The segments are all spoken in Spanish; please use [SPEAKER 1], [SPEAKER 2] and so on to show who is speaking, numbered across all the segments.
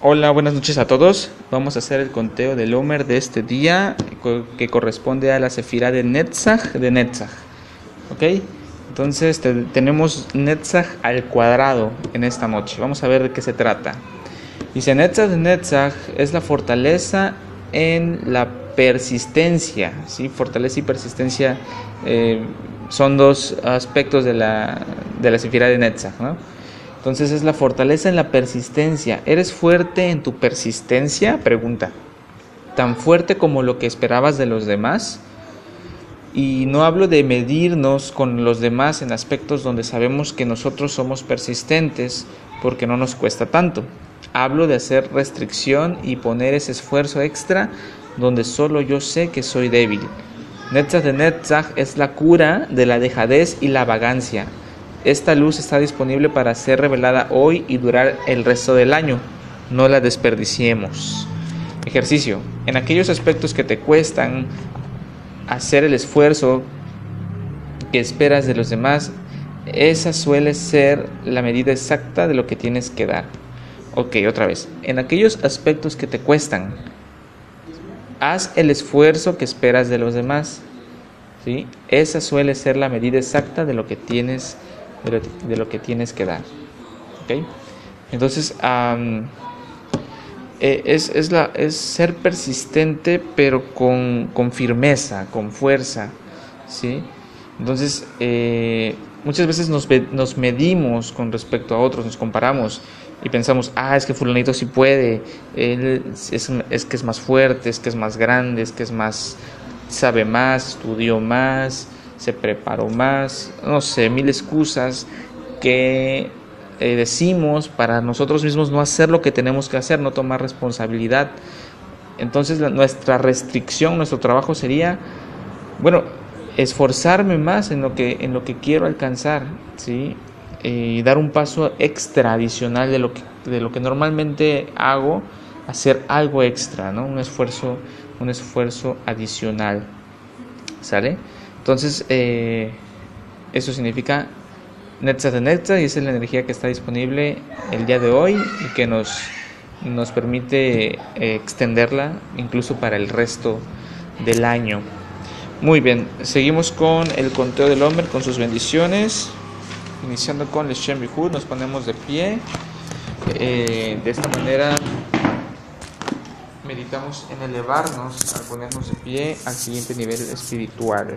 [SPEAKER 1] Hola, buenas noches a todos. Vamos a hacer el conteo del Omer de este día que corresponde a la sefira de Netzach de Netzach. ¿Ok? Entonces tenemos Netzach al cuadrado en esta noche. Vamos a ver de qué se trata. Dice Netzach de Netzach es la fortaleza en la persistencia. ¿sí? Fortaleza y persistencia eh, son dos aspectos de la, de la sefira de Netzach. ¿no? Entonces es la fortaleza en la persistencia. ¿Eres fuerte en tu persistencia? Pregunta. ¿Tan fuerte como lo que esperabas de los demás? Y no hablo de medirnos con los demás en aspectos donde sabemos que nosotros somos persistentes porque no nos cuesta tanto. Hablo de hacer restricción y poner ese esfuerzo extra donde solo yo sé que soy débil. Netzach de Netzach es la cura de la dejadez y la vagancia. Esta luz está disponible para ser revelada hoy y durar el resto del año. No la desperdiciemos. Ejercicio. En aquellos aspectos que te cuestan hacer el esfuerzo que esperas de los demás, esa suele ser la medida exacta de lo que tienes que dar. Ok, otra vez. En aquellos aspectos que te cuestan, haz el esfuerzo que esperas de los demás. ¿sí? Esa suele ser la medida exacta de lo que tienes de lo, que tienes que dar. Entonces, eh, es, es, la, es ser persistente, pero con, con firmeza, con fuerza. ¿sí? Entonces, eh, muchas veces nos, nos, medimos con respecto a otros, nos comparamos y pensamos, ah, es que fulanito sí puede, él es, es, que es más fuerte, es que es más grande, es que es más, sabe más, estudió más, se preparó más, no sé, mil excusas que eh, decimos para nosotros mismos no hacer lo que tenemos que hacer, no tomar responsabilidad. Entonces nuestra restricción, nuestro trabajo sería, bueno, esforzarme más en lo que, en lo que quiero alcanzar, ¿sí? y dar un paso extra adicional de lo que, de lo que normalmente hago, hacer algo extra, ¿no? Un esfuerzo, un esfuerzo adicional. ¿Sale? Entonces, eh, eso significa Netza de Netza y es la energía que está disponible el día de hoy y que nos, nos permite eh, extenderla incluso para el resto del año. Muy bien, seguimos con el conteo del hombre, con sus bendiciones. Iniciando con el Shem nos ponemos de pie. Eh, de esta manera meditamos en elevarnos al ponernos de pie al siguiente nivel espiritual.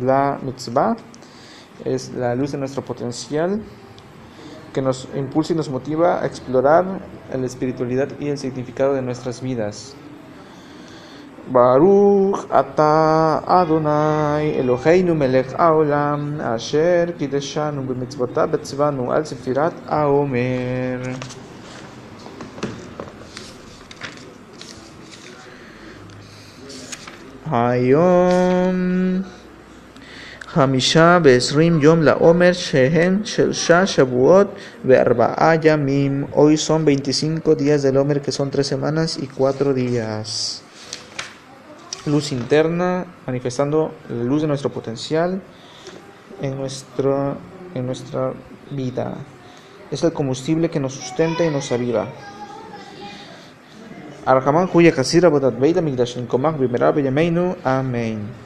[SPEAKER 1] la mitzvah es la luz de nuestro potencial que nos impulsa y nos motiva a explorar la espiritualidad y el significado de nuestras vidas. Baruch ata Adonai Eloheinu melech haolam asher kideshanu b'mitzvotav betzvanu al sefirat haomer. Hayom חמישה ועשרים יום לעומר שהם שלושה שבועות וארבעה ימים. Hoy son 25 días del Omer que son tres semanas y cuatro días. Luz interna manifestando la luz de nuestro potencial en, nuestro, en nuestra vida. Es el combustible que nos sustenta y nos aviva. Arhaman Huya Kasira Bodat Beida Migdashin Komach Bimera Beyameinu. Amén.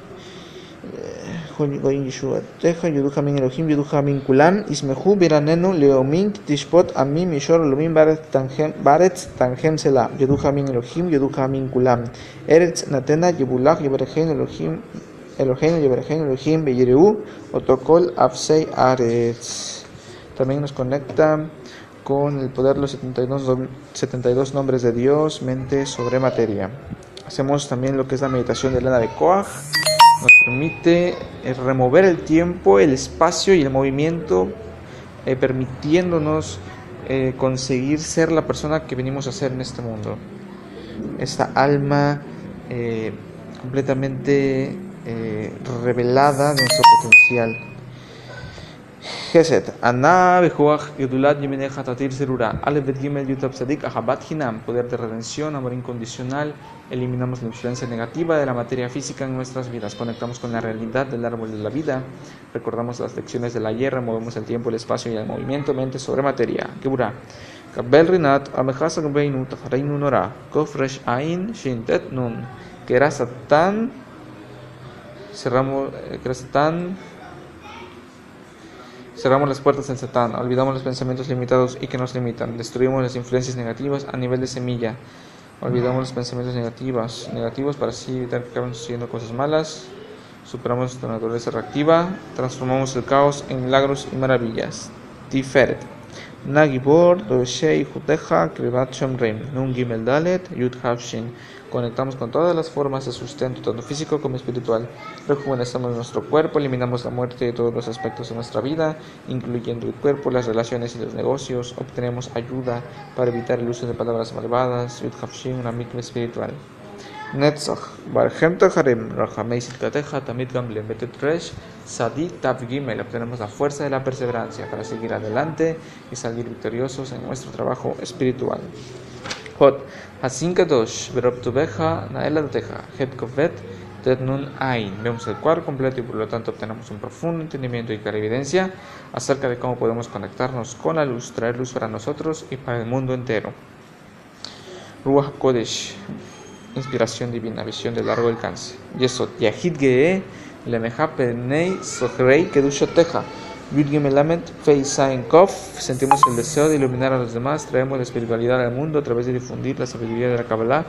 [SPEAKER 1] Goyim Yeshuateja, Yerujamin Elohim, Yerujamin Kulam, Ismehu, Biranenu, Leomin, Tishpot, Amim, Mishor, Lomim, Baretz, Tangem, Selah, Yerujamin Elohim, Yerujamin Kulam, Eretz, Natena, Yebulach, Yebergen, Elohim, Elohim, Yebergen, Elohim, Beyereu, Otokol, Afsei, Aretz. También nos conecta con el poder de los 72, 72 nombres de Dios, mente sobre materia. Hacemos también lo que es la meditación de Lana de Koach. Permite eh, remover el tiempo, el espacio y el movimiento, eh, permitiéndonos eh, conseguir ser la persona que venimos a ser en este mundo. Esta alma completamente revelada de nuestro potencial. Geset, Ana Bejuach Gedulat Yemeneja Tatir Serura, Aleph Bet Yutab Sadik Ahabat Hinam, poder de redención, amor incondicional, eliminamos la influencia negativa de la materia física en nuestras vidas, conectamos con la realidad del árbol de la vida, recordamos las lecciones de la guerra, movemos el tiempo, el espacio y el movimiento, mente sobre materia. Gebura. Kabel Rinat, Amejasa Gbeinu, Tafareinu Nora, Kofresh Ain, Shintet Nun, que era Satán, cerramos, era Satán, Cerramos las puertas en Satán, olvidamos los pensamientos limitados y que nos limitan, destruimos las influencias negativas a nivel de semilla, olvidamos los pensamientos negativos, negativos para así evitar que acaben sucediendo cosas malas, superamos nuestra naturaleza reactiva, transformamos el caos en milagros y maravillas. Tiferet. Nagibor, Doshei, Juteja, Kribat Shomrim, Nun Gimel Dalet, Yud Havshin. Conectamos con todas las formas de sustento, tanto físico como espiritual. Rejuvenecemos nuestro cuerpo, eliminamos la muerte de todos los aspectos de nuestra vida, incluyendo el cuerpo, las relaciones y los negocios. Obtenemos ayuda para evitar el uso de palabras malvadas. Yud Havshin, una micro espiritual. Netzach, Barhem Taharim, Rahamei Silkateja, Tamit Gamble, Betet Resh, Sadi Tav Gimel. Obtenemos la fuerza de la perseverancia para seguir adelante y salir victoriosos en nuestro trabajo espiritual. Hot, Hasin Kadosh, Beroptubeja, Naela Teja, Het Kovet, Tet Nun Ain. Vemos el cuadro completo y por lo tanto obtenemos un profundo entendimiento y clarividencia acerca de cómo podemos conectarnos con la luz, traer luz para nosotros y para el mundo entero. Ruach Kodesh inspiración divina, visión de largo alcance. Yesod, Yahid Gee, Lemeja Penei Sohrei Kedushoteja. Melamed, Feisain Kof, sentimos el deseo de iluminar a los demás, traemos la espiritualidad al mundo a través de difundir la sabiduría de la Kabbalah,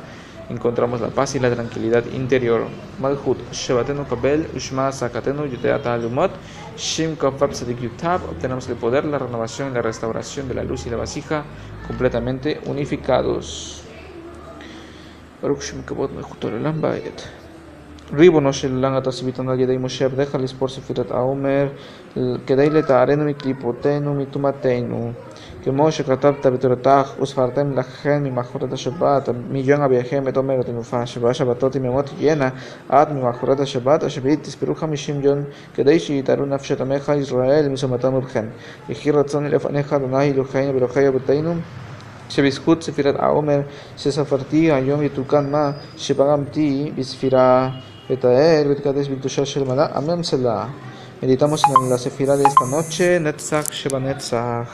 [SPEAKER 1] encontramos la paz y la tranquilidad interior. Malhut, Shevatenu Kabel, Ushma Sakatenu, Yuteata Alumot, Shim Kofab Sadik Yutab, obtenemos el poder, la renovación y la restauración de la luz y la vasija completamente unificados. ברוך שם כבוד מלכותו לעולם בעת. ריבונו של עולם אתה סיביתנו על ידי משה עבדיך לספור ספירת העומר כדי לטהרנו מקליפותינו מטומאתנו כמו שכתבת בתורתך וספרתם לכם ממחרת השבת מיום אביכם את עומר התנופה שבעה שבתות עם ימות תהיינה עד ממחרת השבת השביעית תספרו חמישים יום כדי שיתארו נפשת עמך ישראל מסומתם ובכן יחי רצון לפניך אדוני אלוהינו ואלוהי אבותינו שבזכות ספירת העומר שספרתי היום יתוקן מה שבגמתי בספירה ותאר ותקדש בקדושה של מלאה אמן סלה. Meditamos en la sefira de esta noche, Netzach Sheba Netzach.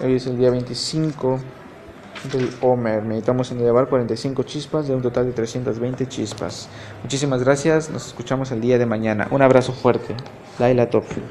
[SPEAKER 1] Hoy es el día 25 del Homer. Meditamos en elevar 45 chispas de un total de 320 chispas. Muchísimas gracias. Nos escuchamos el día de mañana. Un abrazo fuerte. Laila Topfi.